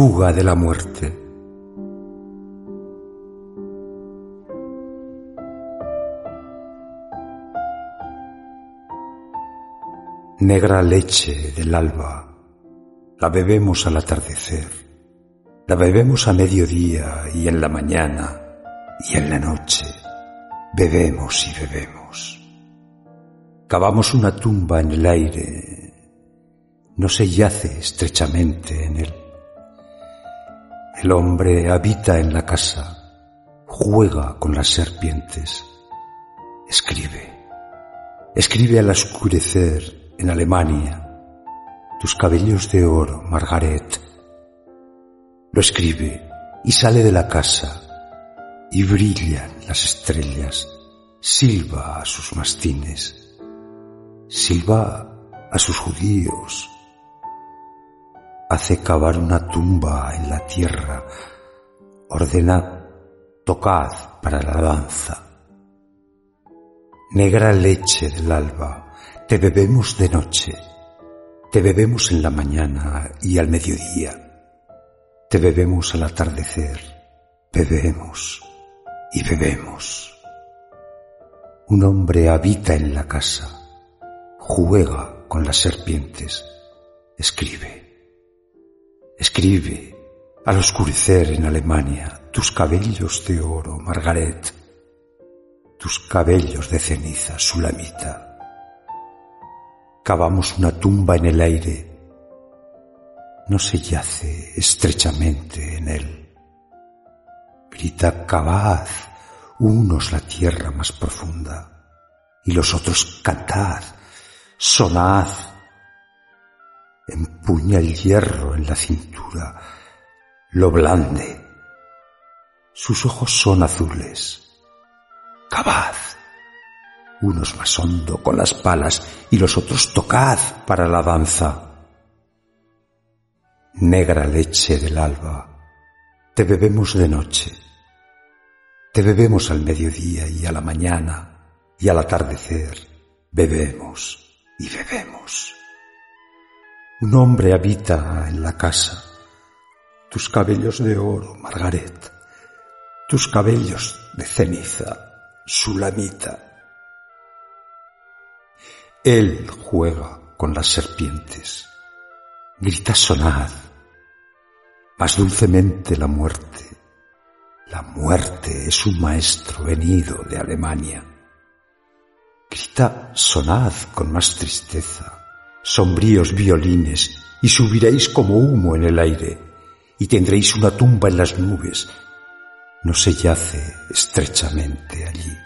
Fuga de la muerte. Negra leche del alba, la bebemos al atardecer, la bebemos a mediodía y en la mañana y en la noche, bebemos y bebemos. Cavamos una tumba en el aire, no se yace estrechamente en él. El hombre habita en la casa, juega con las serpientes, escribe, escribe al oscurecer en Alemania, tus cabellos de oro, Margaret. Lo escribe y sale de la casa y brillan las estrellas, silba a sus mastines, silba a sus judíos, hace cavar una tumba en la tierra, ordena tocad para la danza. Negra leche del alba, te bebemos de noche, te bebemos en la mañana y al mediodía, te bebemos al atardecer, bebemos y bebemos. Un hombre habita en la casa, juega con las serpientes, escribe. Escribe al oscurecer en Alemania tus cabellos de oro, Margaret, tus cabellos de ceniza, Sulamita. Cavamos una tumba en el aire, no se yace estrechamente en él. Grita, cavad unos la tierra más profunda y los otros cantad, sonad empuña el hierro en la cintura, lo blande. Sus ojos son azules. Cavad. Unos más hondo con las palas y los otros tocad para la danza. Negra leche del alba, te bebemos de noche. Te bebemos al mediodía y a la mañana y al atardecer. Bebemos y bebemos. Un hombre habita en la casa. Tus cabellos de oro, Margaret. Tus cabellos de ceniza, Sulamita. Él juega con las serpientes. Grita sonad. Más dulcemente la muerte. La muerte es un maestro venido de Alemania. Grita sonad con más tristeza sombríos violines, y subiréis como humo en el aire, y tendréis una tumba en las nubes. No se yace estrechamente allí.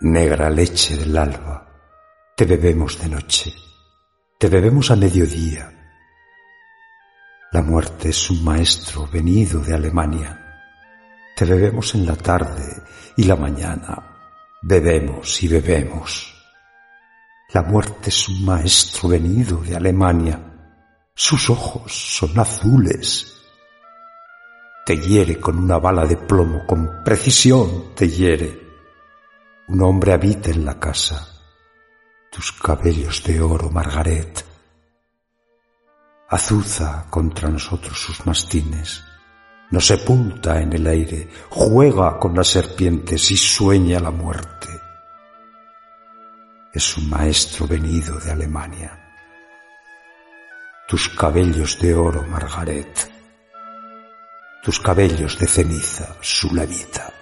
Negra leche del alba, te bebemos de noche, te bebemos a mediodía. La muerte es un maestro venido de Alemania. Te bebemos en la tarde y la mañana. Bebemos y bebemos. La muerte es un maestro venido de Alemania. Sus ojos son azules. Te hiere con una bala de plomo, con precisión te hiere. Un hombre habita en la casa. Tus cabellos de oro, Margaret. Azuza contra nosotros sus mastines. Nos sepulta en el aire, juega con las serpientes y sueña la muerte es un maestro venido de Alemania. Tus cabellos de oro, Margaret. Tus cabellos de ceniza, Sulamita.